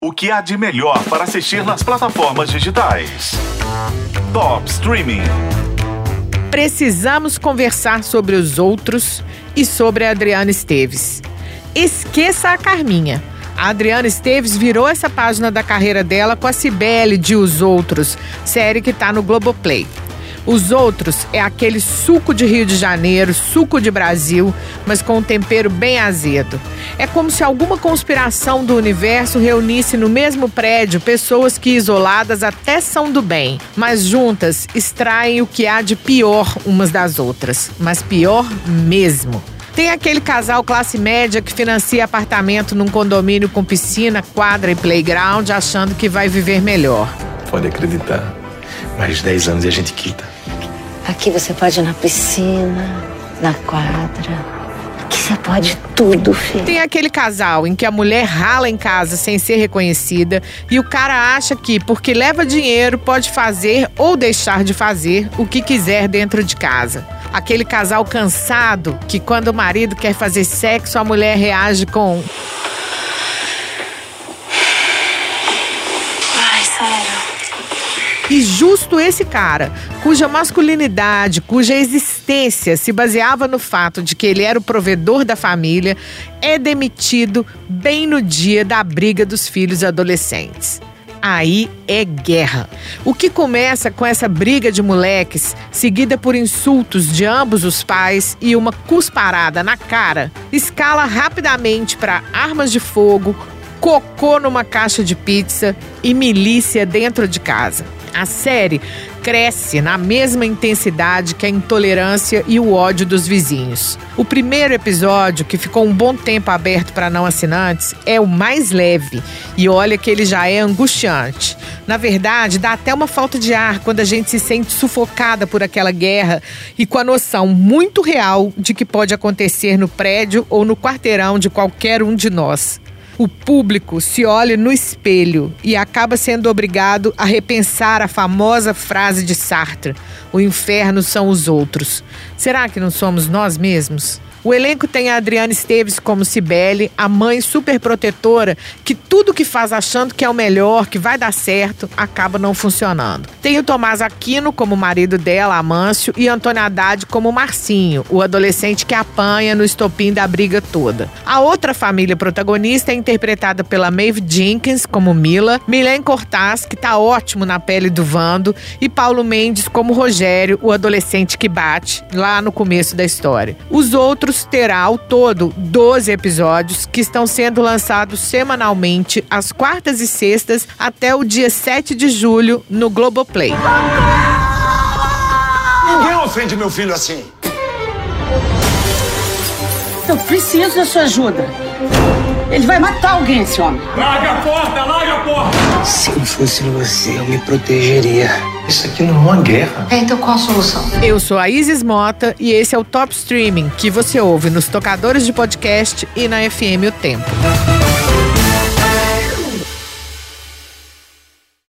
O que há de melhor para assistir nas plataformas digitais? Top Streaming. Precisamos conversar sobre os outros e sobre a Adriana Esteves. Esqueça a Carminha. A Adriana Esteves virou essa página da carreira dela com a Cibele de Os Outros, série que está no Globoplay. Os outros é aquele suco de Rio de Janeiro, suco de Brasil, mas com um tempero bem azedo. É como se alguma conspiração do universo reunisse no mesmo prédio pessoas que isoladas até são do bem, mas juntas extraem o que há de pior umas das outras, mas pior mesmo. Tem aquele casal classe média que financia apartamento num condomínio com piscina, quadra e playground, achando que vai viver melhor. Pode acreditar. Mais 10 anos e a gente quita. Aqui você pode ir na piscina, na quadra. Aqui você pode tudo, filho. Tem aquele casal em que a mulher rala em casa sem ser reconhecida e o cara acha que, porque leva dinheiro, pode fazer ou deixar de fazer o que quiser dentro de casa. Aquele casal cansado que, quando o marido quer fazer sexo, a mulher reage com. E justo esse cara, cuja masculinidade, cuja existência se baseava no fato de que ele era o provedor da família, é demitido bem no dia da briga dos filhos adolescentes. Aí é guerra. O que começa com essa briga de moleques, seguida por insultos de ambos os pais e uma cusparada na cara, escala rapidamente para armas de fogo, cocô numa caixa de pizza e milícia dentro de casa. A série cresce na mesma intensidade que a intolerância e o ódio dos vizinhos. O primeiro episódio, que ficou um bom tempo aberto para não assinantes, é o mais leve. E olha que ele já é angustiante. Na verdade, dá até uma falta de ar quando a gente se sente sufocada por aquela guerra e com a noção muito real de que pode acontecer no prédio ou no quarteirão de qualquer um de nós o público se olha no espelho e acaba sendo obrigado a repensar a famosa frase de Sartre: o inferno são os outros. Será que não somos nós mesmos? O elenco tem a Adriana Esteves como Cibele, a mãe super protetora, que tudo que faz achando que é o melhor, que vai dar certo, acaba não funcionando. Tem o Tomás Aquino como marido dela, Amâncio, e Antônio Haddad como Marcinho, o adolescente que apanha no estopim da briga toda. A outra família protagonista é interpretada pela Maeve Jenkins como Mila, Milen Cortaz, que tá ótimo na pele do Vando, e Paulo Mendes como Rogério, o adolescente que bate, lá no começo da história. Os outros terá ao todo 12 episódios que estão sendo lançados semanalmente às quartas e sextas até o dia 7 de julho no Globoplay. Ninguém ofende meu filho assim. Eu preciso da sua ajuda. Ele vai matar alguém, esse homem. Larga a porta, larga a porta! Se não fosse você, eu me protegeria. Isso aqui não é uma guerra. É, então qual a solução? Eu sou a Isis Mota e esse é o Top Streaming que você ouve nos tocadores de podcast e na FM O Tempo.